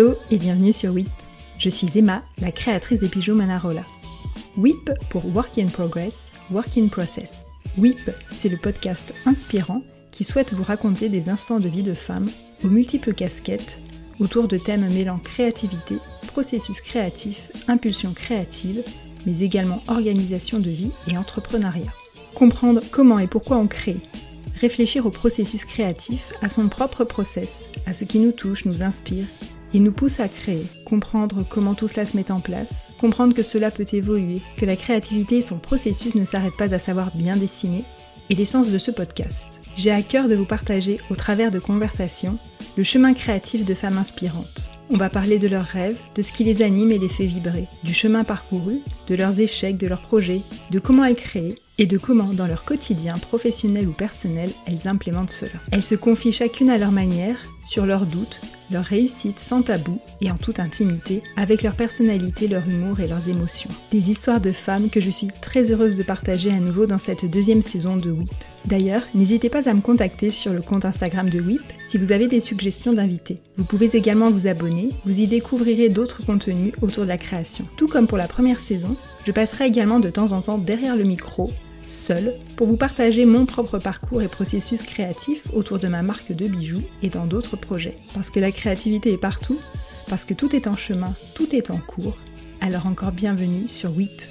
Hello et bienvenue sur WIP. Je suis Emma, la créatrice des bijoux Manarola. WIP pour Work in Progress, Work in Process. WIP, c'est le podcast inspirant qui souhaite vous raconter des instants de vie de femmes aux multiples casquettes autour de thèmes mêlant créativité, processus créatif, impulsion créative, mais également organisation de vie et entrepreneuriat. Comprendre comment et pourquoi on crée, réfléchir au processus créatif, à son propre process, à ce qui nous touche, nous inspire et nous pousse à créer, comprendre comment tout cela se met en place, comprendre que cela peut évoluer, que la créativité et son processus ne s'arrêtent pas à savoir bien dessiner, et l'essence de ce podcast. J'ai à cœur de vous partager, au travers de conversations, le chemin créatif de femmes inspirantes. On va parler de leurs rêves, de ce qui les anime et les fait vibrer, du chemin parcouru, de leurs échecs, de leurs projets, de comment elles créent et de comment, dans leur quotidien professionnel ou personnel, elles implémentent cela. Elles se confient chacune à leur manière, sur leurs doutes, leurs réussites sans tabou et en toute intimité, avec leur personnalité, leur humour et leurs émotions. Des histoires de femmes que je suis très heureuse de partager à nouveau dans cette deuxième saison de WIP. D'ailleurs, n'hésitez pas à me contacter sur le compte Instagram de WIP si vous avez des suggestions d'invités. Vous pouvez également vous abonner, vous y découvrirez d'autres contenus autour de la création. Tout comme pour la première saison, je passerai également de temps en temps derrière le micro seule pour vous partager mon propre parcours et processus créatif autour de ma marque de bijoux et dans d'autres projets. Parce que la créativité est partout, parce que tout est en chemin, tout est en cours, alors encore bienvenue sur WIP.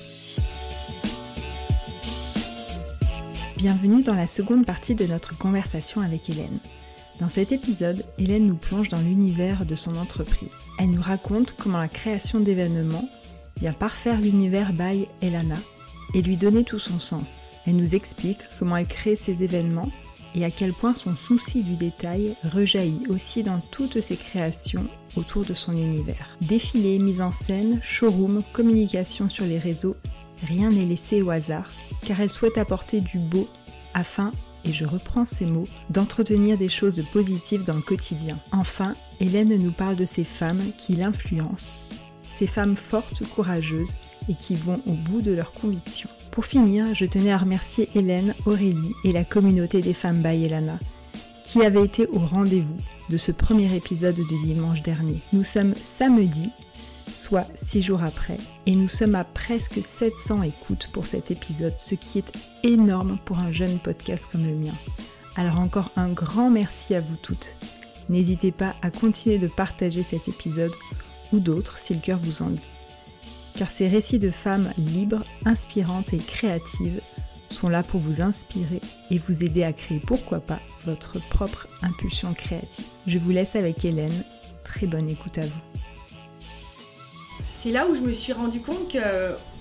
Bienvenue dans la seconde partie de notre conversation avec Hélène. Dans cet épisode, Hélène nous plonge dans l'univers de son entreprise. Elle nous raconte comment la création d'événements vient parfaire l'univers by Elana et lui donner tout son sens. Elle nous explique comment elle crée ces événements et à quel point son souci du détail rejaillit aussi dans toutes ses créations autour de son univers. Défilé, mise en scène, showroom, communication sur les réseaux, rien n'est laissé au hasard, car elle souhaite apporter du beau afin, et je reprends ces mots, d'entretenir des choses positives dans le quotidien. Enfin, Hélène nous parle de ces femmes qui l'influencent, ces femmes fortes, courageuses et qui vont au bout de leurs convictions. Pour finir, je tenais à remercier Hélène, Aurélie et la communauté des femmes by Elana, qui avaient été au rendez-vous de ce premier épisode de dimanche dernier. Nous sommes samedi, soit six jours après, et nous sommes à presque 700 écoutes pour cet épisode, ce qui est énorme pour un jeune podcast comme le mien. Alors encore un grand merci à vous toutes. N'hésitez pas à continuer de partager cet épisode ou d'autres si le cœur vous en dit car ces récits de femmes libres, inspirantes et créatives sont là pour vous inspirer et vous aider à créer, pourquoi pas, votre propre impulsion créative. Je vous laisse avec Hélène. Très bonne écoute à vous. C'est là où je me suis rendu compte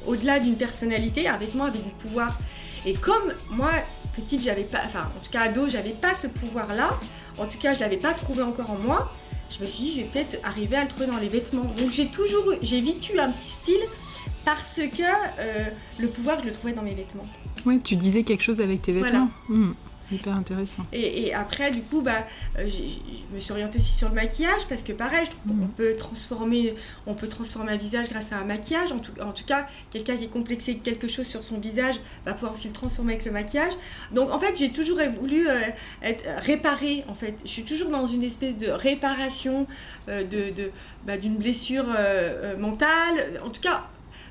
quau delà d'une personnalité, avec moi, avec du pouvoir. Et comme moi, petite, j'avais pas, enfin, en tout cas ado, j'avais pas ce pouvoir-là. En tout cas, je l'avais pas trouvé encore en moi je me suis dit, je vais peut-être arriver à le trouver dans les vêtements. Donc j'ai toujours, j'ai vite eu un petit style parce que euh, le pouvoir, je le trouvais dans mes vêtements. Oui, tu disais quelque chose avec tes vêtements. Hmm. Hyper intéressant. Et, après, du coup, bah, euh, je me suis orientée aussi sur le maquillage parce que pareil, je trouve qu'on mm. peut transformer, on peut transformer un visage grâce à un maquillage. En tout, en tout cas, quelqu'un qui est complexé de quelque chose sur son visage va pouvoir aussi le transformer avec le maquillage. Donc, en fait, j'ai toujours voulu euh, être réparée. En fait, je suis toujours dans une espèce de réparation euh, de, bah, d'une blessure mentale. En tout cas,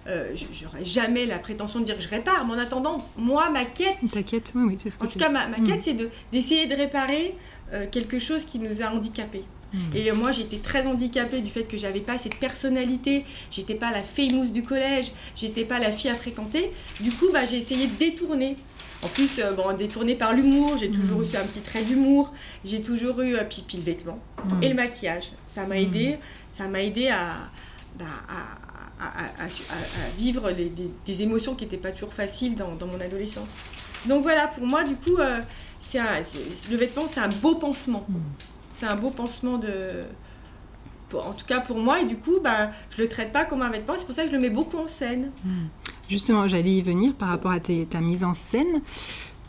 euh, j'aurais jamais la prétention de dire que je répare, mais en attendant, moi, ma quête. Ta quête, oui, oui, c'est ce En tout cas, ma, ma quête, mm. c'est d'essayer de, réparer euh, quelque chose qui nous a handicapés. Mm. Et moi, j'étais très handicapée du fait que j'avais pas cette personnalité, j'étais pas la famous du collège, j'étais pas la fille à fréquenter. Du coup, bah, j'ai essayé de détourner. En plus, euh, bon, détourner par l'humour, j'ai toujours mm. eu un petit trait d'humour, j'ai toujours eu pipi le vêtement et le maquillage. Ça m'a aidé, ça m'a aidé à, bah, à à, vivre des émotions qui n'étaient pas toujours faciles dans, mon adolescence. Donc voilà, pour moi, du coup, euh, c'est le vêtement, c'est un beau pansement. Hmm. C'est un beau pansement de... en tout cas pour moi, et du coup, bah, je le traite pas comme un vêtement, c'est pour ça que je le mets beaucoup en scène. Hmm. Justement, j'allais y venir par rapport à ta mise en scène.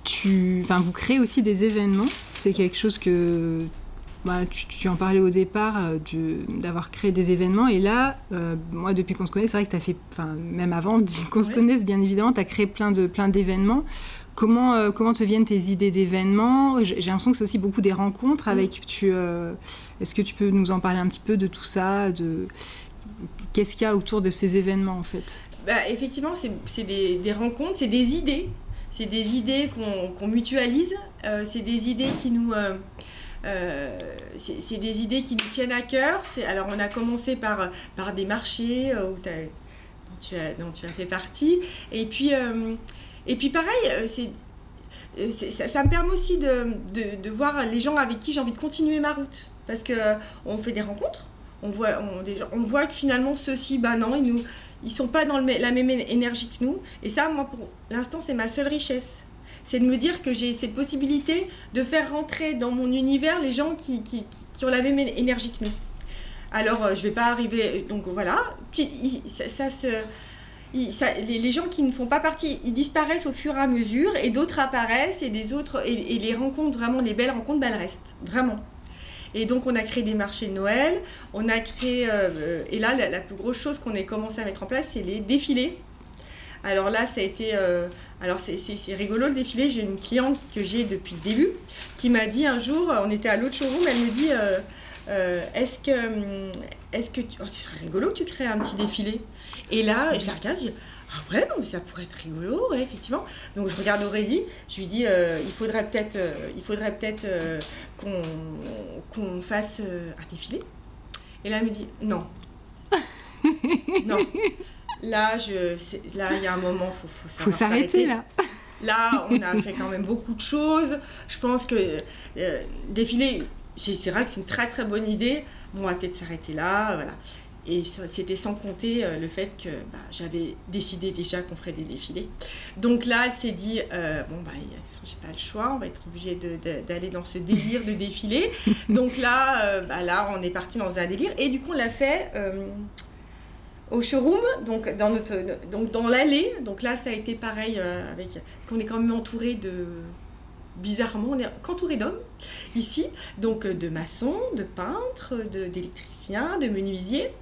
Tu, vous créez aussi des événements. C'est quelque chose que bah, tu, en parlais au départ d'avoir créé des événements. Et là, moi, depuis qu'on se connaît, c'est vrai que tu as fait, même avant qu'on se connaisse, bien évidemment, tu as créé plein d'événements. Plein Comment, euh, comment te viennent tes idées d'événements? J'ai l'impression que c'est aussi beaucoup des rencontres mm. avec. Tu, euh, Est-ce que tu peux nous en parler un petit peu de tout ça de... Qu'est-ce qu'il y a autour de ces événements en fait? Bah, Effectivement, c'est des, des, rencontres, c'est des idées. C'est des idées qu'on mutualise. Euh, c'est des idées qui nous. C'est des idées qui nous tiennent à cœur. Alors, on a commencé par, par des marchés où tu as, dont tu as fait partie. Et puis, et puis pareil, euh, euh, ça, me permet aussi de, de, voir les gens avec qui j'ai envie de continuer ma route. Parce qu'on euh, fait des rencontres, on voit, on, on voit que finalement ceux-ci, bah non, ils nous, ils sont pas dans la même énergie que nous. Et ça, moi, pour l'instant, c'est ma seule richesse. C'est de me dire que j'ai cette possibilité de faire rentrer dans mon univers les gens qui, ont la même énergie que nous. Alors, je vais pas arriver. Donc voilà, ça, se les, gens qui ne font pas partie, ils disparaissent au fur et à mesure et d'autres apparaissent et des autres et, les rencontres vraiment les belles rencontres, bah, elles restent vraiment. Et donc on a créé des marchés de Noël, on a créé euh, et là la, plus grosse chose qu'on ait commencé à mettre en place c'est les défilés. Alors là ça a été euh, alors c'est rigolo le défilé. J'ai une cliente que j'ai depuis le début qui m'a dit un jour on était à l'autre showroom elle me dit euh, est-ce que est-ce que tu... oh, ce serait rigolo que tu crées un petit défilé? Et là, je la regarde, je dis ah ouais, non, mais ça pourrait être rigolo, ouais, effectivement. Donc je regarde Aurélie, je lui dis euh, il faudrait peut-être euh, il faudrait peut-être euh, qu'on fasse un défilé. Et là, elle me dit non. non. Là, je, là, il y a un moment, faut, faut, faut s'arrêter là. Là, on a fait quand même beaucoup de choses. Je pense que défiler, c'est vrai que c'est une très très bonne idée. Bon, on va peut-être s'arrêter là, voilà. Et c'était sans compter euh, le fait que bah, j'avais décidé déjà qu'on ferait des défilés. Donc là, elle s'est dit euh, bon, bah, de toute façon, j'ai pas le choix, on va être obligé d'aller dans ce délire de défilé. Donc là, euh, bah, là, on est parti dans un délire. Et du coup, on l'a fait au showroom, donc dans, notre, donc dans l'allée. Donc là, ça a été pareil avec. Parce qu'on est quand même entouré de bizarrement, on est entouré d'hommes ici, donc de maçons, de peintres, d'électriciens, de, de menuisiers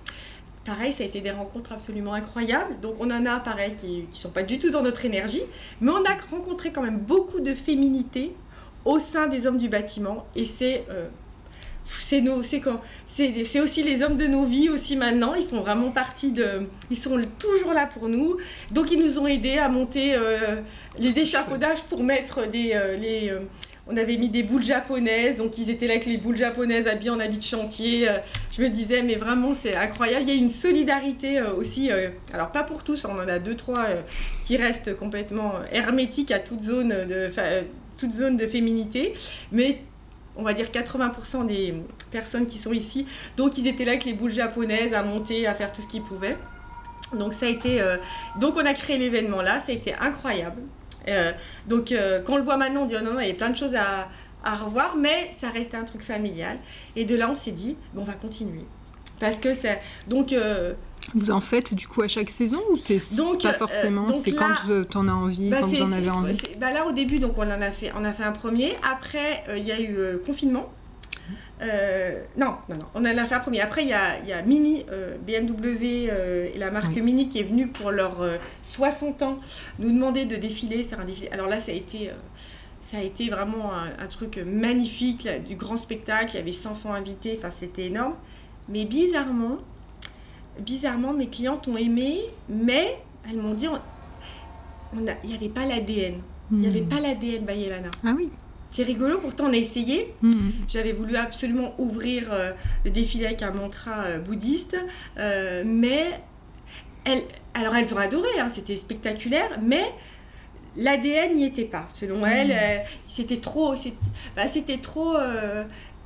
pareil, ça a été des rencontres absolument incroyables. Donc on en a, pareil, qui ne sont pas du tout dans notre énergie, mais on a rencontré quand même beaucoup de féminité au sein des hommes du bâtiment. Et c'est... Euh, c'est c'est aussi les hommes de nos vies aussi maintenant ils font vraiment partie de ils sont toujours là pour nous donc ils nous ont aidés à monter euh, les échafaudages pour mettre des euh, les on avait mis des boules japonaises, donc ils étaient là avec les boules japonaises habillés en habit de chantier. Euh, je me disais, mais vraiment, c'est incroyable. Il y a une solidarité euh, aussi, euh, alors pas pour tous, on en a deux, trois qui restent complètement hermétiques à toute zone de, toute zone de féminité, mais on va dire 80% des personnes qui sont ici, donc ils étaient là avec les boules japonaises à monter, à faire tout ce qu'ils pouvaient. Donc ça a été, donc on a créé l'événement là, ça a été incroyable. Euh, donc euh, quand on le voit maintenant, on dit oh non, non, il y a plein de choses à, revoir, mais ça restait un truc familial. Et de là, on s'est dit, on va continuer. Parce que c'est. Donc. Euh, vous en faites du coup à chaque saison ou c'est pas forcément C'est quand tu en as envie, bah, quand vous en avez envie? bah Là au début, donc on en a fait, on a fait un premier. Après, il y a eu confinement. Euh, non, non, non, on en a fait un premier. Après, il y a, y a, Mini, euh, BMW euh, et la marque Mini qui est venue pour leurs 60 ans nous demander de défiler, faire un défilé. Alors là, ça a été, ça a été vraiment un, truc magnifique, du grand spectacle. Il y avait 500 invités, enfin, c'était énorme. Mais bizarrement, bizarrement, mes clientes ont aimé, mais elles m'ont dit, il n'y avait pas l'ADN. Il n'y avait hmm. pas l'ADN Bayelana. Ah oui. C'est rigolo, pourtant on a essayé. Mhm. J'avais voulu absolument ouvrir euh, le défilé avec un mantra euh, bouddhiste, euh, mais elles, alors elles ont adoré, hein, c'était spectaculaire, mais l'ADN n'y était pas. Selon mhm. elles, c'était trop, bah, trop,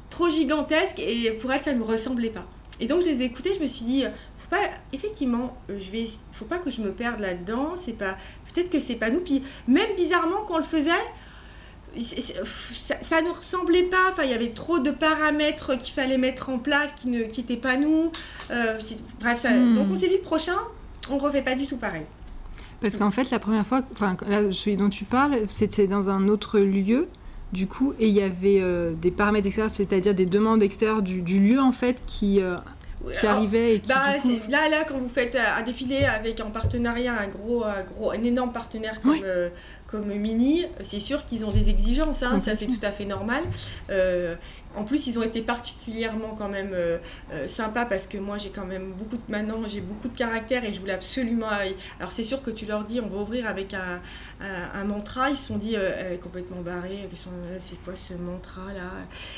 trop gigantesque et pour elles ça ne ressemblait pas. Et donc je les ai écoutées, je me suis dit, pas, effectivement, je vais, faut pas que je me perde là-dedans. C'est pas, peut-être que c'est pas nous. Puis même bizarrement quand on le faisait ça, ne ressemblait pas. Enfin, il y avait trop de paramètres qu'il fallait mettre en place qui ne qui pas nous. Euh, bref, ça, hmm. donc on s'est dit prochain, on refait pas du tout pareil. Parce qu'en fait, la première fois, enfin, là, celui dont tu parles, c'était dans un autre lieu. du coup, et il y avait des paramètres extérieurs, c'est-à-dire des demandes extérieures du, lieu en fait qui qui arrivait et qui, bah, là là quand vous faites un défilé avec en partenariat un gros un gros un énorme partenaire comme comme Mini c'est sûr qu'ils ont des exigences hein, ça c'est tout à fait normal. Euh, en plus, ils ont été particulièrement quand même euh, euh, sympas parce que moi, j'ai quand même beaucoup de maintenant, j'ai beaucoup de caractère et je voulais absolument. Alors, c'est sûr que tu leur dis, on va ouvrir avec un, un, mantra. Ils se sont dit euh, complètement barrés. C'est quoi ce mantra là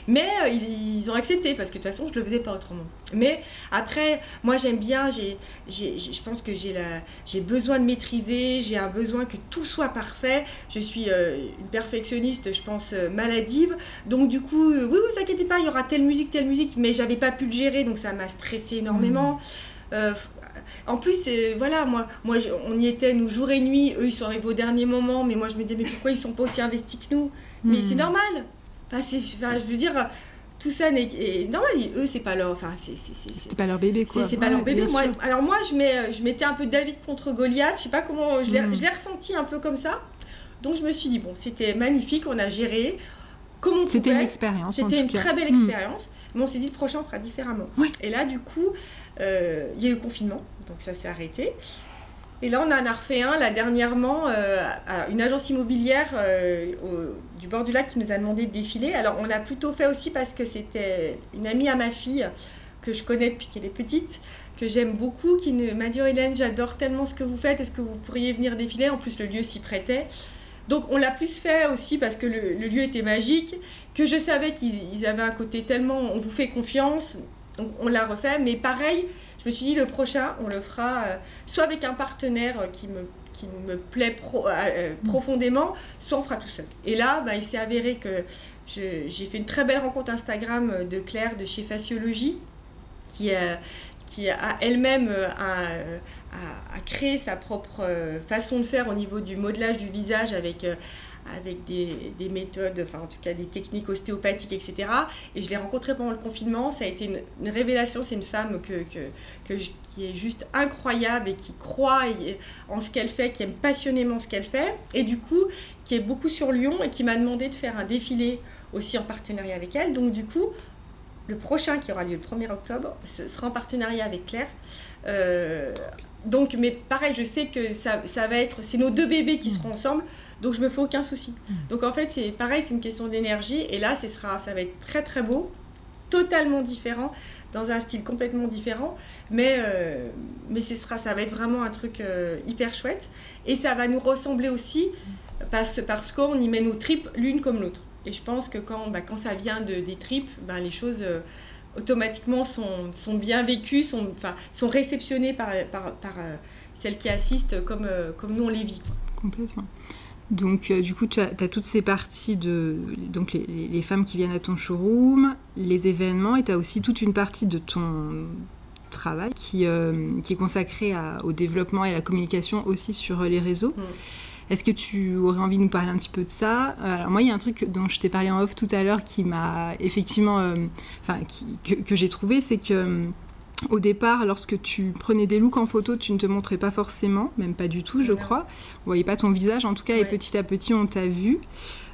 Mais ils, ont accepté parce que de toute façon, je le faisais pas autrement. Mais après, moi, j'aime bien. J'ai, je pense que j'ai j'ai besoin de maîtriser. J'ai un besoin que tout soit parfait. Je suis une perfectionniste, je pense maladive. Donc, du coup, oui, oui, ça inquiétez pas, il y aura telle musique, telle musique, mais j'avais pas pu le gérer, donc ça m'a stressé énormément. Hmm. Euh, en plus, voilà, moi, moi, on y était, nous, jour et nuit. Eux, ils sont arrivés au dernier moment, mais moi, je me disais, mais pourquoi ils sont pas aussi investis que nous? Mais c'est hmm. normal. Enfin, je veux dire, tout ça n'est normal. Eux, c'est pas leur, enfin, c'est pas leur bébé, quoi. C'est pas leur bébé. Moi, alors moi, je mets, je mettais un peu David contre Goliath. Je sais pas comment, hmm. je l'ai ressenti un peu comme ça. Donc je me suis dit bon, c'était magnifique, on a géré. C'était une expérience. C'était une très belle hmm. expérience. Mais on s'est dit le prochain on fera différemment. Et là, du coup, euh, il y a eu le confinement, donc ça s'est arrêté. Et là, on en a refait un, là, dernièrement, euh, à une agence immobilière euh, du bord du lac qui nous a demandé de défiler. Alors, on l'a plutôt fait aussi parce que c'était une amie à ma fille que je connais depuis qu'elle est petite, que j'aime beaucoup, qui m'a dit oh, Hélène, j'adore tellement ce que vous faites, est-ce que vous pourriez venir défiler? En plus, le lieu s'y prêtait. Donc on l'a plus fait aussi parce que le, lieu était magique, que je savais qu'ils avaient un côté tellement on vous fait confiance, donc on l'a refait. Mais pareil, je me suis dit le prochain, on le fera euh, soit avec un partenaire qui me, qui me plaît euh, euh, profondément, soit on fera tout seul. Et là, bah, il s'est avéré que j'ai fait une très belle rencontre Instagram de Claire de chez Faciologie, qui, qui a elle-même un à, créer sa propre euh, façon de faire au niveau du modelage du visage avec, euh, avec des, des, méthodes, enfin en tout cas des techniques ostéopathiques, etc. Et je l'ai rencontrée pendant le confinement, ça a été une, révélation, c'est une femme que, que, qui est juste incroyable et qui croit en ce qu'elle fait, qui aime passionnément ce qu'elle fait, et du coup qui est beaucoup sur Lyon et qui m'a demandé de faire un défilé aussi en partenariat avec elle. Donc du coup, le prochain qui aura lieu le 1er octobre, ce sera en partenariat avec Claire. Euh, donc, mais pareil, je sais que ça, ça va être, c'est nos deux bébés qui seront ensemble, donc je me fais aucun souci. Mm. Donc en fait, c'est pareil, c'est une question d'énergie, et là, ce sera, ça va être très très beau, totalement différent, dans un style complètement différent, mais, euh, mais ce sera, ça va être vraiment un truc euh, hyper chouette, et ça va nous ressembler aussi, parce, parce qu'on y met nos tripes l'une comme l'autre. Et je pense que quand, bah, quand ça vient de, des tripes, bah, les choses... Euh, automatiquement sont, sont bien vécues, sont, enfin, sont réceptionnées par, par, par euh, celles qui assistent comme, euh, comme nous on les vit. Complètement. Donc, euh, du coup, tu as, toutes ces parties de. Donc, les, les, femmes qui viennent à ton showroom, les événements, et tu as aussi toute une partie de ton travail qui, qui est consacrée au développement et à la communication aussi sur les réseaux. Mm. Est-ce que tu aurais envie de nous parler un petit peu de ça Alors moi, il y a un truc dont je t'ai parlé en off tout à l'heure qui m'a effectivement, euh, enfin, que, j'ai trouvé, c'est que euh, au départ, lorsque tu prenais des looks en photo, tu ne te montrais pas forcément, même pas du tout, je crois. On voyait pas ton visage, en tout cas, et petit à petit, on t'a vu.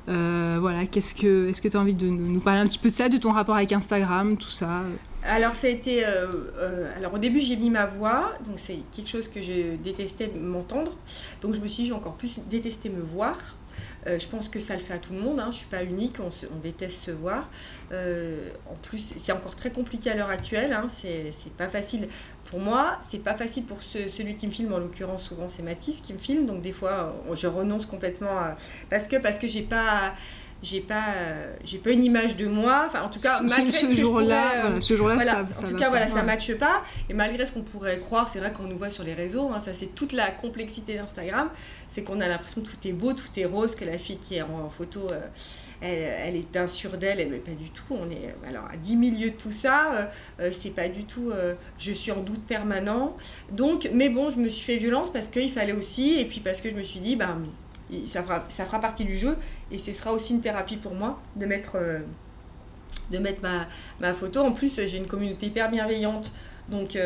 Euh, voilà, qu'est-ce que, est-ce que tu as envie de nous parler un petit peu de ça, de ton rapport avec Instagram, tout ça Alors, ça a été. Euh, euh, alors, au début, j'ai mis ma voix, donc c'est quelque chose que je détestais m'entendre. Donc, je me suis dit, encore plus détesté me voir. je pense que ça le fait à tout le monde, hein. je ne suis pas unique, on, déteste se voir. en plus, c'est encore très compliqué à l'heure actuelle, hein. c'est pas facile pour moi, c'est pas facile pour celui qui me filme, en l'occurrence souvent c'est Mathis qui me filme, donc des fois je renonce complètement parce que parce que j'ai pas j'ai pas j'ai pas une image de moi enfin en tout cas malgré ce, jour-là euh, ce jour-là ça, en tout cas voilà ça matche pas et malgré ce qu'on pourrait croire c'est vrai qu'on nous voit sur les réseaux hein, ça c'est toute la complexité d'Instagram c'est qu'on a l'impression que tout est beau tout est rose que la fille qui est en, photo euh, elle, est d'un sur d'elle, elle, pas du tout. On est alors à 10 milieux de tout ça, euh, euh, c'est pas du tout. Euh, je suis en doute permanent. Donc, mais bon, je me suis fait violence parce qu'il fallait aussi, et puis parce que je me suis dit, ça fera, ça fera partie du jeu, et ce sera aussi une thérapie pour moi de mettre, de mettre ma, ma photo. En plus, j'ai une communauté hyper bienveillante, donc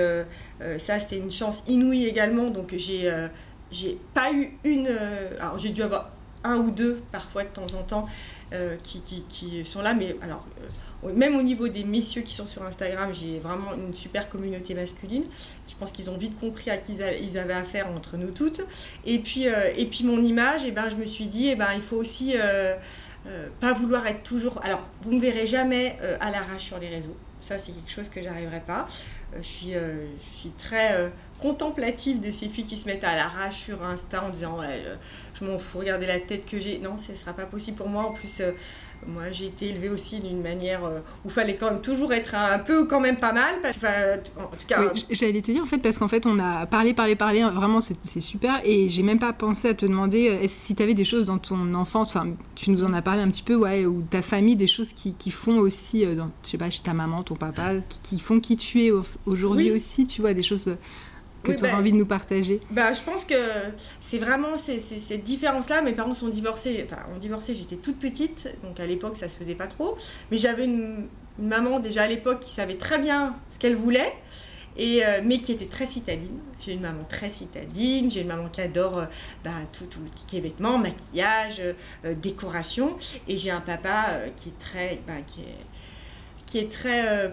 ça, c'est une chance inouïe également. Donc, j'ai j'ai pas eu une. alors, j'ai dû avoir un ou deux parfois de temps en temps qui, qui, sont là. Mais alors, même au niveau des messieurs qui sont sur Instagram, j'ai vraiment une super communauté masculine. Je pense qu'ils ont vite compris à qui ils avaient affaire entre nous toutes. Et puis, et puis mon image, eh ben, je me suis dit, eh ben, il faut aussi pas vouloir être toujours... Alors, vous ne me verrez jamais à l'arrache sur les réseaux. Ça, c'est quelque chose que j'arriverai pas. Euh, je, suis, euh, je suis très euh, contemplative de ces filles qui se mettent à l'arrache sur Insta en disant je m'en fous, regardez la tête que j'ai. Non, ce ne sera pas possible pour moi. En plus, moi, j'ai été élevée aussi d'une manière euh, où il fallait quand même toujours être un, peu, quand même pas mal. Parce, en tout cas. J'allais te dire, en fait, parce qu'en fait, on a parlé, parlé, parlé, vraiment, c'est super. Et j'ai même pas pensé à te demander euh, si tu avais des choses dans ton enfance, enfin, tu nous en as parlé un petit peu, ouais, ou ta famille, des choses qui, qui font aussi, euh, dans, je sais pas, chez ta maman, ton papa, qui, font qui tu es aujourd'hui aussi, tu vois, des choses que tu as bah, envie de nous partager bah, Je pense que c'est vraiment cette différence-là. Mes parents sont divorcés, enfin, ont divorcé, j'étais toute petite, donc à l'époque, ça se faisait pas trop. Mais j'avais une, maman déjà à l'époque qui savait très bien ce qu'elle voulait. Et, euh, mais qui était très citadine. J'ai une maman très citadine, j'ai une maman qui adore euh, bah, tout, tout, qui est vêtements, maquillage, euh, décoration. Et j'ai un papa qui est très, bah, qui est, qui est très euh,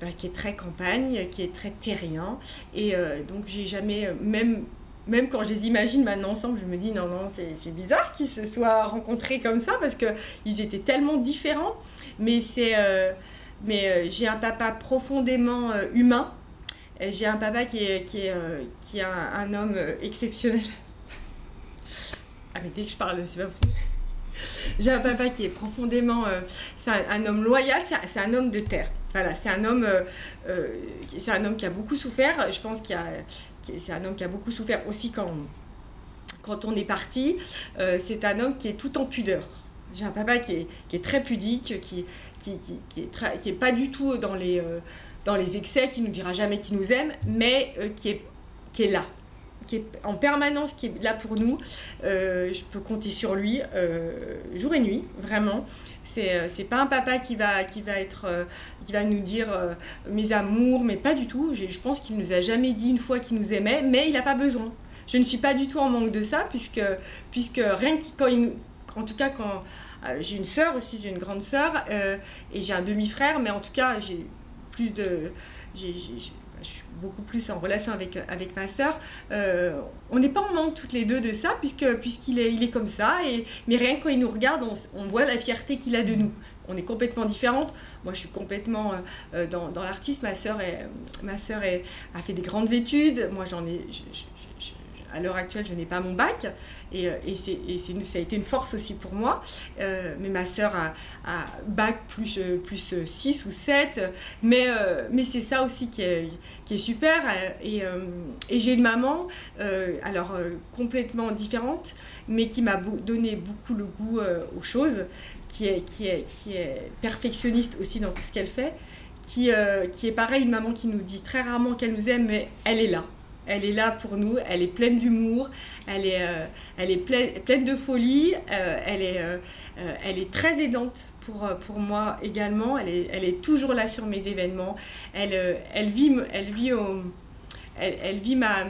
bah, qui est très campagne, qui est très terrien. Et euh, donc j'ai jamais, euh, même même quand je les imagine maintenant ensemble, je me dis non, non, c'est bizarre qu'ils se soient rencontrés comme ça parce qu'ils étaient tellement différents. Mais, mais j'ai un papa profondément humain. J'ai un papa qui est, qui est, qui est un, homme exceptionnel. Ah, mais dès que je parle, c'est pas possible. J'ai un papa qui est profondément. c'est un, homme loyal, c'est un homme de terre. Voilà, c'est un homme, euh, euh, c'est un homme qui a beaucoup souffert. Je pense qu'il c'est un homme qui a beaucoup souffert aussi quand, on est parti. Euh, c'est un homme qui est tout en pudeur. J'ai un papa qui est, très pudique, qui, qui, qui, qui est, pas du tout dans les, excès, qui nous dira jamais qu'il nous aime, mais qui est là, qui est en permanence, qui est là pour nous. je peux compter sur lui jour et nuit, vraiment. Euh, c'est pas un papa qui va, qui va, être, euh, qui va nous dire euh, mes amours, mais pas du tout. Je pense qu'il nous a jamais dit une fois qu'il nous aimait, mais il n'a pas besoin. Je ne suis pas du tout en manque de ça, puisque, puisque rien que quand il En tout cas, quand. j'ai une sœur aussi, j'ai une grande sœur, et j'ai un demi-frère, mais en tout cas, j'ai plus de. Beaucoup plus en relation avec, avec ma sœur. Euh, on n'est pas en manque toutes les deux de ça, puisque, puisqu'il est, il est comme ça. Et, mais rien que quand il nous regarde, on, voit la fierté qu'il a de nous. On est complètement différentes. Moi, je suis complètement euh, euh, dans, dans l'artiste. Ma sœur, est, ma sœur a fait des grandes études. Moi, j'en ai, à l'heure actuelle, je n'ai pas mon bac. Et, euh, et, ça a été une force aussi pour moi. Euh, mais ma sœur a, bac plus, euh, plus 6 ou 7. Mais, c'est ça aussi qui est, super. Et, j'ai une maman, alors complètement différente, mais qui m'a donné beaucoup le goût aux choses, qui est, perfectionniste aussi dans tout ce qu'elle fait. Qui est pareil, une maman qui nous dit très rarement qu'elle nous aime, mais elle est là elle est là pour nous, elle est pleine d'humour, elle est, euh, elle est pleine, de folie, euh, elle, est, euh, elle est très aidante pour, pour moi également, elle est, elle est toujours là sur mes événements, elle, elle vit, elle vit au elle, vit ma,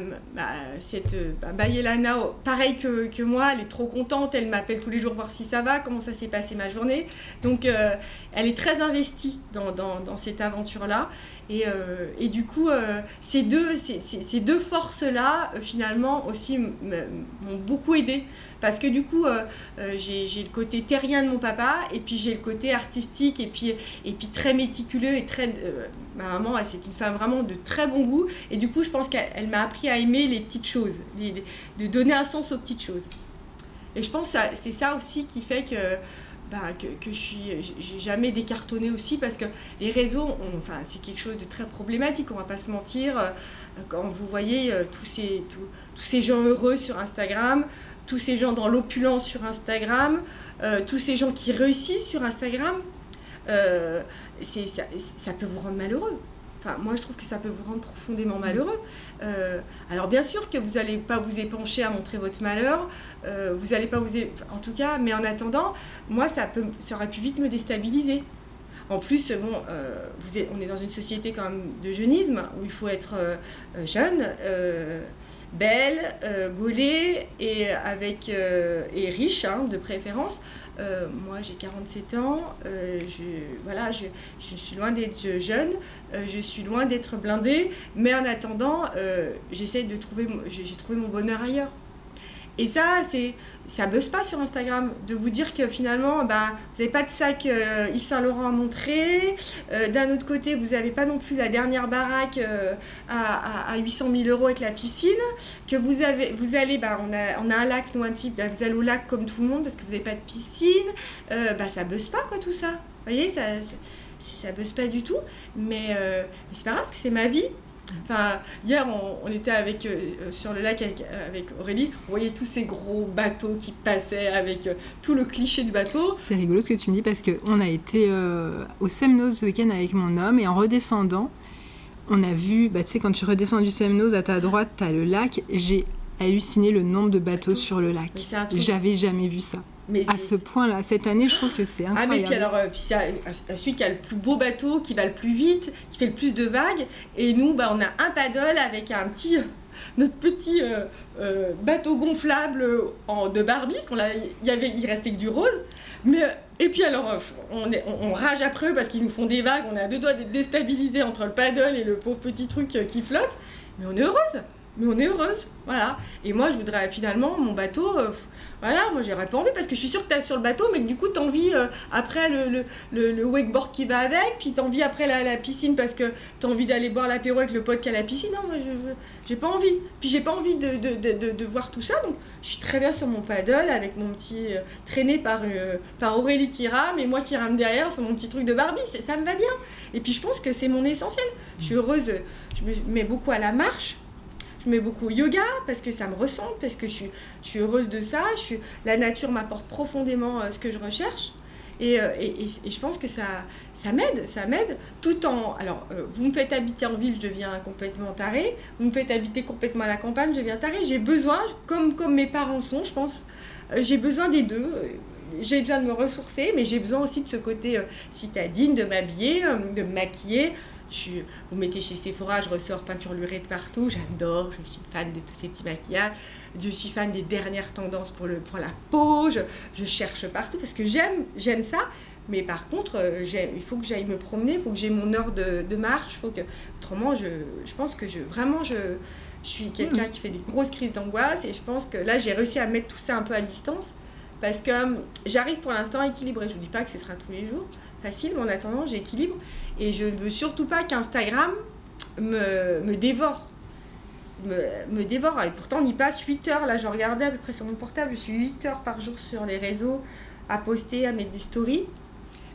cette bah, Bayelana pareil que, que, moi, elle est trop contente, elle m'appelle tous les jours voir si ça va, comment ça s'est passé ma journée. Donc elle est très investie dans, dans cette aventure-là. Et, euh, et, du coup, euh, ces deux, ces, ces deux forces-là, euh, finalement, aussi m'ont beaucoup aidé. Parce que du coup, j'ai le côté terrien de mon papa, et puis j'ai le côté artistique, et puis, et puis très méticuleux, et très... ma maman, c'est une femme vraiment de très bon goût. Et du coup, je pense qu'elle m'a appris à aimer les petites choses, de donner un sens aux petites choses. Et je pense que c'est ça aussi qui fait que bah, que, je suis j'ai jamais décartonné aussi parce que les réseaux enfin c'est quelque chose de très problématique on va pas se mentir euh, quand vous voyez euh, tous ces tous, ces gens heureux sur Instagram tous ces gens dans l'opulence sur Instagram euh, tous ces gens qui réussissent sur Instagram c'est ça, ça peut vous rendre malheureux Enfin, moi, je trouve que ça peut vous rendre profondément malheureux. Euh, alors, bien sûr que vous n'allez pas vous épancher à montrer votre malheur. Euh, vous n'allez pas vous... En tout cas, mais en attendant, moi, ça, peut, ça aurait pu vite me déstabiliser. En plus, bon, euh, on est dans une société quand même de jeunisme, où il faut être jeune, belle, gaulée et, avec, et riche, hein, de préférence. moi, j'ai 47 ans. je, voilà, je, suis loin d'être jeune. je suis loin d'être blindée. Mais en attendant, j'essaie de trouver, j'ai trouvé mon bonheur ailleurs. Et ça, c'est ça buzz pas sur Instagram de vous dire que finalement, bah, vous n'avez pas de sac euh, Yves Saint Laurent à montrer. Euh, d'un autre côté, vous n'avez pas non plus la dernière baraque euh, à, à, 800 000 euros avec la piscine. Que vous avez, vous allez, bah, on a, on a un lac nous un type, bah, vous allez au lac comme tout le monde parce que vous n'avez pas de piscine. bah, ça buzz pas quoi tout ça. Vous voyez, ça, ça buzz pas du tout. Mais, mais c'est pas grave parce que c'est ma vie. Enfin, hier, on, était avec, euh, euh, sur le lac euh, avec, Aurélie, on voyait tous ces gros bateaux qui passaient avec tout le cliché du bateau. C'est rigolo ce que tu me dis parce qu'on a été au Semnos ce week-end avec mon homme et en redescendant, on a vu, bah, tu sais, quand tu redescends du Semnos, à ta droite, tu as le lac. J'ai halluciné le nombre de bateaux sur le lac. J'avais jamais vu ça à ce point-là, cette année, je trouve que c'est incroyable. Ah, mais puis alors, euh, puis c'est celui qui a le plus beau bateau, qui va le plus vite, qui fait le plus de vagues. Et nous, bah, on a un paddle avec un petit, notre petit euh, euh, bateau gonflable en, de Barbie, parce qu'on il y avait, il restait que du rose. Mais et puis alors, on, on, rage après eux parce qu'ils nous font des vagues. On a deux doigts d'être déstabilisés entre le paddle et le pauvre petit truc qui flotte. Mais on est heureuse mais on est heureuse, voilà. Et moi, je voudrais finalement mon bateau, euh, voilà, moi j'aurais pas envie parce que je suis sûre que tu es sur le bateau, mais que du coup, tu as envie euh, après le, wakeboard qui va avec, puis tu as envie après la, piscine parce que tu as envie d'aller boire l'apéro avec le pote qui a la piscine. Non, moi, je j'ai pas envie. Puis j'ai pas envie de, de, voir tout ça, donc je suis très bien sur mon paddle avec mon petit euh, traîné par, par Aurélie qui rame et moi qui rame derrière sur mon petit truc de Barbie, ça me va bien. Et puis je pense que c'est mon essentiel. Je suis heureuse, je me mets beaucoup à la marche je mets beaucoup yoga parce que ça me ressemble, parce que je suis, heureuse de ça. La nature m'apporte profondément euh, ce que je recherche. Et, euh, je pense que ça, ça m'aide, ça m'aide, tout en... Alors, euh, vous me faites habiter en ville, je deviens complètement taré. Vous me faites habiter complètement à la campagne, je deviens taré. J'ai besoin, comme, comme mes parents sont, je pense, j'ai besoin des deux. J'ai besoin de me ressourcer, mais j'ai besoin aussi de ce côté citadine, de m'habiller, de me maquiller, vous mettez chez Sephora, je ressors peinture lurée de partout, j'adore, je suis fan de tous ces petits maquillages, je suis fan des dernières tendances pour, le, pour la peau, je, cherche partout parce que j'aime, j'aime ça, mais par contre, euh, il faut que j'aille me promener, il faut que j'ai mon heure de, de marche, faut que, autrement, je, je pense que je, vraiment, je, je suis quelqu'un hmm. qui fait des grosses crises d'angoisse et je pense que là, j'ai réussi à mettre tout ça un peu à distance parce que hum, j'arrive pour l'instant à équilibrer. Je ne vous dis pas que ce sera tous les jours facile, mais en attendant, j'équilibre. Et je ne veux surtout pas qu'Instagram me, me dévore. Me, dévore. Et pourtant, on y passe 8 heures. Là, je regardais à peu près sur mon portable, je suis 8 heures par jour sur les réseaux à poster, à mettre des stories.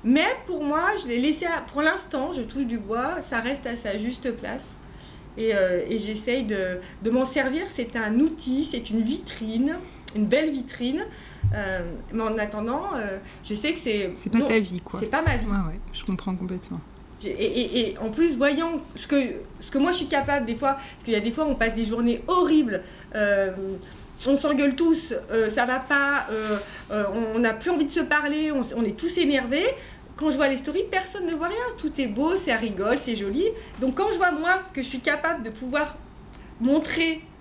Mais pour moi, je l'ai laissé, pour l'instant, je touche du bois, ça reste à sa juste place. Et, euh, j'essaye de, m'en servir. C'est un outil, c'est une vitrine, une belle vitrine mais en attendant, euh, je sais que c'est. C'est pas ta vie, quoi. C'est pas ma vie. Ouais, ouais, je comprends complètement. Et, et, en plus, voyant ce que, ce que moi je suis capable des fois, parce qu'il y a des fois on passe des journées horribles, euh, on s'engueule tous, ça va pas, on n'a plus envie de se parler, on, on, est tous énervés. Quand je vois les stories, personne ne voit rien. Tout est beau, ça rigole, c'est joli. Donc quand je vois moi ce que je suis capable de pouvoir montrer euh,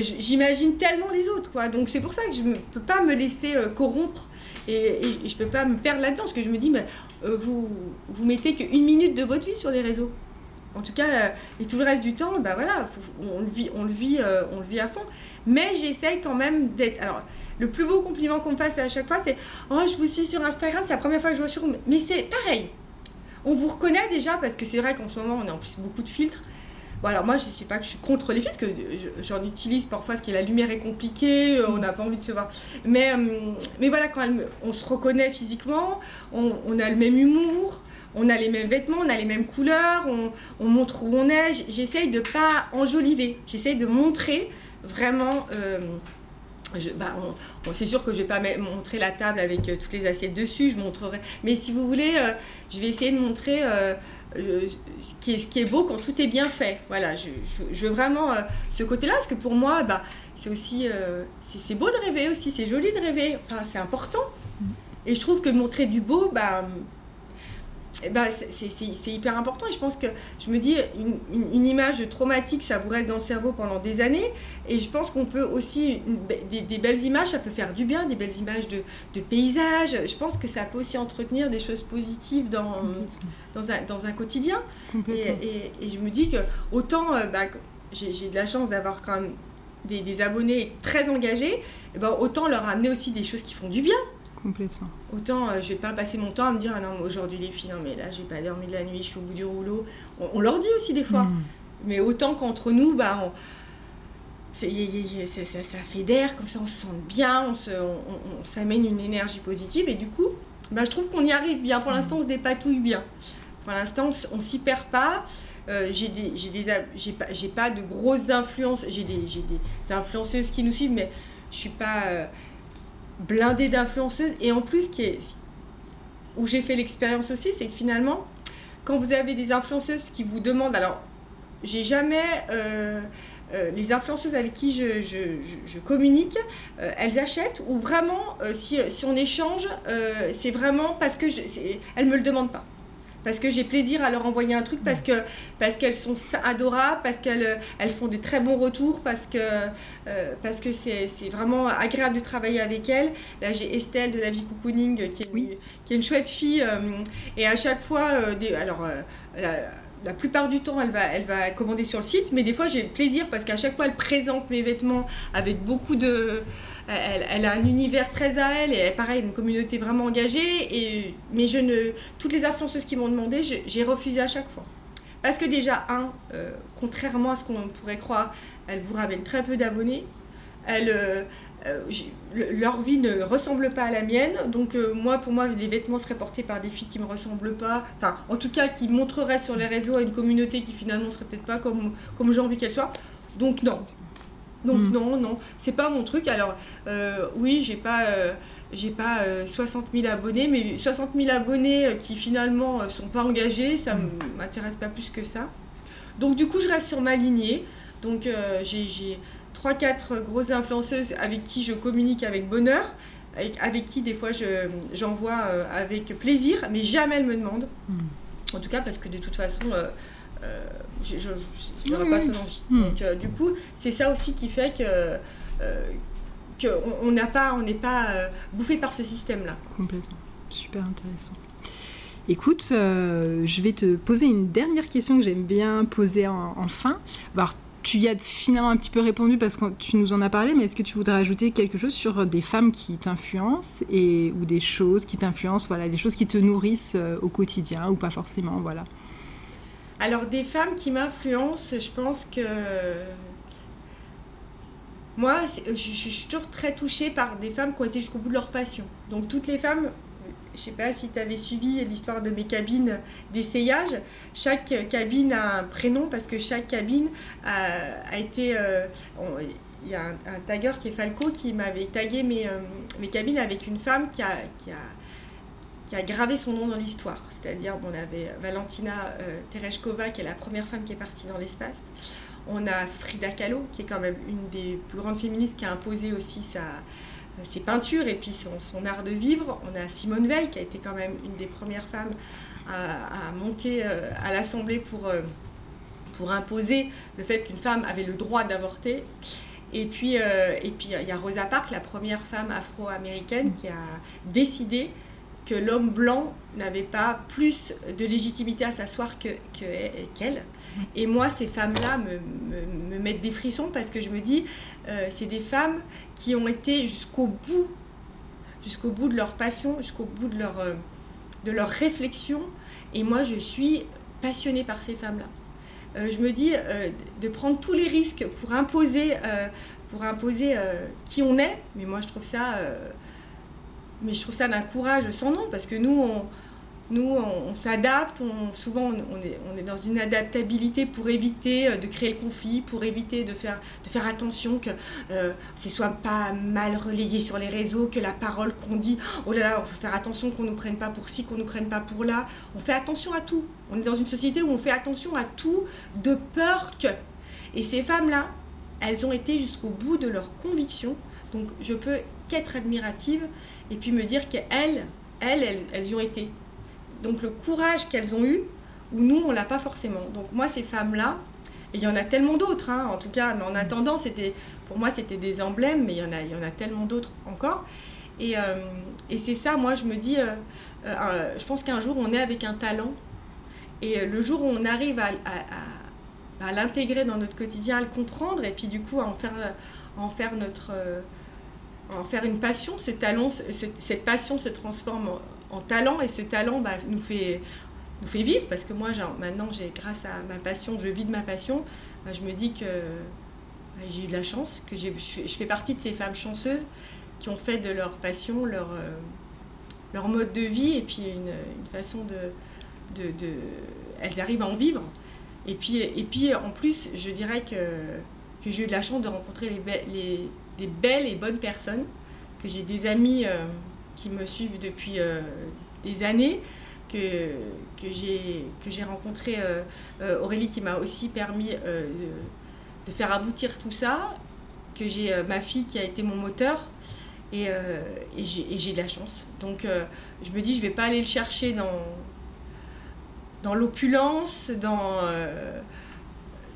j'imagine tellement les autres, quoi. Donc c'est pour ça que je ne peux pas me laisser euh, corrompre et, je ne peux pas me perdre là-dedans, parce que je me dis, euh, vous, vous mettez qu'une minute de votre vie sur les réseaux. En tout cas, et tout le reste du temps, bah voilà, on le vit, on le vit, on le vit à fond. Mais j'essaye quand même d'être. Alors, le plus beau compliment qu'on me fasse à chaque fois, c'est Oh, je vous suis sur Instagram, c'est la première fois que je vois sur. Mais c'est pareil. On vous reconnaît déjà parce que c'est vrai qu'en ce moment, on a en plus beaucoup de filtres. Bon, alors moi, je ne suis pas que je suis contre les filtres, parce que j'en utilise parfois, parce que la lumière est compliquée, euh, on n'a pas envie de se voir. Mais, euh, mais voilà, quand on se reconnaît physiquement, on, a le même humour, on a les mêmes vêtements, on a les mêmes couleurs, on, montre où on est. J'essaye de pas enjoliver, j'essaye de montrer vraiment. Euh, bah, c'est sûr que je vais pas montrer la table avec toutes les assiettes dessus, je montrerai. Mais si vous voulez, je vais essayer de montrer ce, qui est, ce qui est beau quand tout est bien fait. Voilà, je, veux vraiment euh, ce côté-là, parce que pour moi, bah, c'est aussi, euh, c'est beau de rêver aussi, c'est joli de rêver, enfin, c'est important. Et je trouve que montrer du beau, bah, eh ben, c'est hyper important et je pense que je me dis une, image traumatique ça vous reste dans le cerveau pendant des années et je pense qu'on peut aussi des, belles images ça peut faire du bien des belles images de, de, paysages. Je pense que ça peut aussi entretenir des choses positives dans, dans, un, dans un quotidien. Et, et, je me dis que autant euh, bah, j'ai de la chance d'avoir quand même des, des, abonnés très engagés et eh ben, autant leur amener aussi des choses qui font du bien Complètement. Autant euh, je vais pas passer mon temps à me dire ah non aujourd'hui les filles non mais là j'ai pas dormi de la nuit je suis au bout du rouleau. On, leur dit aussi des fois. Mm. mais autant qu'entre nous bah on, ça, ça, fait d'air comme ça on se sent bien on se on, s'amène une énergie positive. Et du coup bah, je trouve qu'on y arrive bien. Pour l'instant on se dépatouille bien. Pour l'instant on, s'y perd pas. Euh, j'ai des j'ai des j'ai pas j'ai pas de grosses influences. J'ai des j'ai des influenceuses qui nous suivent mais je suis pas euh, blindée d'influenceuses. Et en plus, qui est, où j'ai fait l'expérience aussi, c'est que finalement, quand vous avez des influenceuses qui vous demandent, alors, j'ai jamais... Euh, euh, les influenceuses avec qui je, je, communique, euh, elles achètent ou vraiment, si, si, on échange, c'est vraiment parce que je, elles me le demandent pas parce que j'ai plaisir à leur envoyer un truc, parce que parce qu'elles sont adorables, parce qu'elles euh, elles font des très bons retours, parce que euh, parce que c'est vraiment agréable de travailler avec elles. Là, j'ai Estelle de la vie cocooning qui est une, qui est une chouette fille euh, et à chaque fois, des, alors la plupart du temps, elle va, elle va commander sur le site, mais des fois, j'ai plaisir parce qu'à chaque fois, elle présente mes vêtements avec beaucoup de. Elle, a un univers très à elle et pareil, une communauté vraiment engagée. Mais je ne, toutes les influenceuses qui m'ont demandé, j'ai refusé à chaque fois. Parce que déjà, un, euh, contrairement à ce qu'on pourrait croire, elle vous ramène très peu d'abonnés. Elle, euh, euh, leur vie ne ressemble pas à la mienne. Donc euh, moi, pour moi, les vêtements seraient portés par des filles qui me ressemblent pas. Enfin, en tout cas, qui montreraient sur les réseaux à une communauté qui finalement serait peut-être pas comme, comme j'ai envie qu'elle soit. Donc non. Donc hmm. non, non, c'est pas mon truc. Alors euh, oui, j'ai pas j'ai pas 60 000 abonnés, mais 60 000 abonnés qui finalement sont pas engagés, ça hmm. m'intéresse pas plus que ça. Donc du coup, je reste sur ma lignée. Donc j'ai 3-4 grosses influenceuses avec qui je communique avec bonheur, avec, qui des fois j'envoie euh, avec plaisir, mais jamais elles me demandent. Hmm. En tout cas, parce que de toute façon, euh, euh, je n'aurais pas trop envie. Hmm. Donc, du coup, c'est ça aussi qui fait que qu'on n'a pas, on n'est pas bouffé par ce système-là. Complètement. Super intéressant. Écoute, je vais te poser une dernière question que j'aime bien poser en, en fin. Alors, tu y as finalement un petit peu répondu parce que tu nous en as parlé, mais est-ce que tu voudrais ajouter quelque chose sur des femmes qui t'influencent et ou des choses qui t'influencent, voilà, des choses qui te nourrissent euh, au quotidien ou pas forcément, voilà. Alors des femmes qui m'influencent, je pense que moi, je, je, suis toujours très touchée par des femmes qui ont été jusqu'au bout de leur passion. Donc toutes les femmes je sais pas si tu avais suivi l'histoire de mes cabines d'essayage. Chaque cabine a un prénom parce que chaque cabine a, été. Euh, il y a un, tagger qui est Falco qui m'avait tagué mes, euh, mes cabines avec une femme qui a, qui a, qui a gravé son nom dans l'histoire. C'est-à-dire, on avait Valentina euh, Tereshkova, qui est la première femme qui est partie dans l'espace. On a Frida Kahlo, qui est quand même une des plus grandes féministes qui a imposé aussi sa, euh, ses peintures et puis son, art de vivre. On a Simone Veil qui a été quand même une des premières femmes à, monter euh, à l'Assemblée pour, euh, pour imposer le fait qu'une femme avait le droit d'avorter. Et puis, et puis il y a Rosa Parks, la première femme afro-américaine qui a décidé que l'homme blanc n'avait pas plus de légitimité à s'asseoir qu'elle. Que, et moi, ces femmes-là me, me, mettent des frissons parce que je me dis, euh, c'est des femmes qui ont été jusqu'au bout, jusqu'au bout de leur passion, jusqu'au bout de leur, euh, de leur réflexion. Et moi, je suis passionnée par ces femmes-là. Euh, je me dis de prendre tous les risques pour imposer, pour imposer qui on est. Mais moi, je trouve ça mais je trouve ça d'un courage sans nom, parce que nous, on, nous, on, s'adapte, on, souvent on, est, dans une adaptabilité pour éviter euh, de créer le conflit, pour éviter de faire, de faire attention que euh, ce soit pas mal relayé sur les réseaux, que la parole qu'on dit, oh là là, on faut faire attention qu'on ne nous prenne pas pour ci, qu'on ne nous prenne pas pour là. On fait attention à tout. On est dans une société où on fait attention à tout de peur que. Et ces femmes-là, elles ont été jusqu'au bout de leurs convictions. Donc je peux qu'être admirative et puis me dire qu'elles, elles, elles, elles y ont été. Donc le courage qu'elles ont eu, où nous, on l'a pas forcément. Donc moi, ces femmes-là, et il y en a tellement d'autres, hein, en tout cas, mais en attendant, c'était, pour moi, c'était des emblèmes, mais il y en a, il y en a tellement d'autres encore. Et, euh, et c'est ça, moi, je me dis, euh, euh, je pense qu'un jour, on est avec un talent, et le jour où on arrive à, à, à, l'intégrer dans notre quotidien, à le comprendre, et puis du coup, à en faire, à en faire notre... en faire une passion, ce talent, cette passion se transforme en, en talent, et ce talent bah, nous fait nous fait vivre parce que moi genre, maintenant j'ai grâce à ma passion je vis de ma passion bah, je me dis que bah, j'ai eu de la chance que j'ai, je, fais partie de ces femmes chanceuses qui ont fait de leur passion leur, euh, leur mode de vie et puis une, façon de, de, de, elles arrivent à en vivre. Et puis, et puis en plus je dirais que, que j'ai eu de la chance de rencontrer les, les belles et bonnes personnes que j'ai des amis euh, qui me suivent depuis euh, des années que, que j'ai rencontré euh, euh, Aurélie qui m'a aussi permis de, faire aboutir tout ça, que j'ai ma fille qui a été mon moteur et, et j'ai de la chance. Donc je me dis je vais pas aller le chercher dans, dans l'opulence, dans,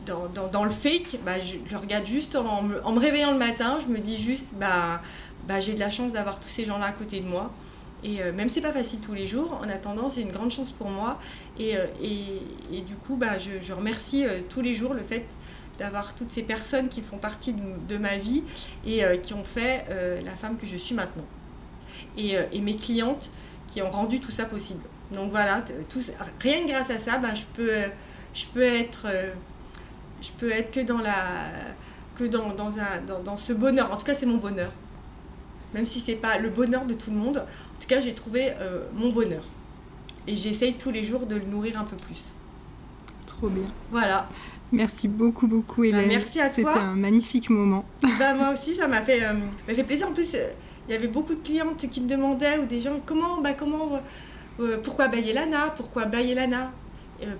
dans, dans, dans, le fake, bah, je, le regarde juste en en me, réveillant le matin, je me dis juste bah, bah j'ai de la chance d'avoir tous ces gens-là à côté de moi. Et euh, même si c'est pas facile tous les jours, en attendant, c'est une grande chance pour moi. Et, euh, et, et du coup, bah, je, je remercie euh, tous les jours le fait d'avoir toutes ces personnes qui font partie de, ma vie et qui ont fait la femme que je suis maintenant. Et, et, mes clientes qui ont rendu tout ça possible. Donc voilà, tout, rien que grâce à ça, bah, je, peux, je peux être, je peux être que dans la que dans, dans, un, dans, dans ce bonheur. En tout cas, c'est mon bonheur. Même si c'est pas le bonheur de tout le monde, en tout cas, j'ai trouvé euh, mon bonheur. Et j'essaye tous les jours de le nourrir un peu plus. Trop bien. Voilà. Merci beaucoup, beaucoup, Hélène. Bah, merci à toi. C'était un magnifique moment. Bah, moi aussi, ça m'a fait, euh, fait plaisir. En plus, euh, il y avait beaucoup de clientes qui me demandaient, ou des gens, comment, bah, comment, pourquoi bailler Lana? Pourquoi bailler Lana?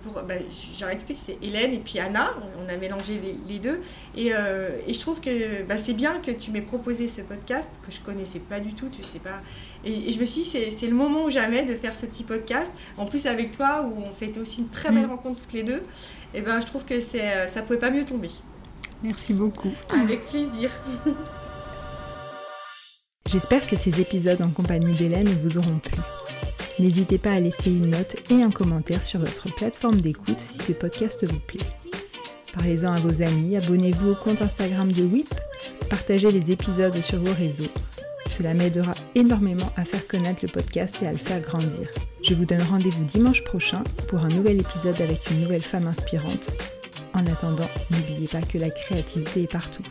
Pour, bah, j'aurais expliqué, c'est Hélène et puis Anna, on a mélangé les, les deux. Et, euh, et, je trouve que bah, c'est bien que tu m'aies proposé ce podcast, que je connaissais pas du tout, tu sais pas. Et, et je me suis dit, c'est le moment ou jamais de faire ce petit podcast. En plus, avec toi, où on s'était aussi une très belle mmh. rencontre toutes les deux, et ben, je trouve que ça pouvait pas mieux tomber. Merci beaucoup. Avec plaisir. J'espère que ces épisodes en compagnie d'Hélène vous auront plu. N'hésitez pas à laisser une note et un commentaire sur votre plateforme d'écoute si ce podcast vous plaît. Parlez-en à vos amis, abonnez-vous au compte Instagram de WIP, partagez les épisodes sur vos réseaux. Cela m'aidera énormément à faire connaître le podcast et à le faire grandir. Je vous donne rendez-vous dimanche prochain pour un nouvel épisode avec une nouvelle femme inspirante. En attendant, n'oubliez pas que la créativité est partout.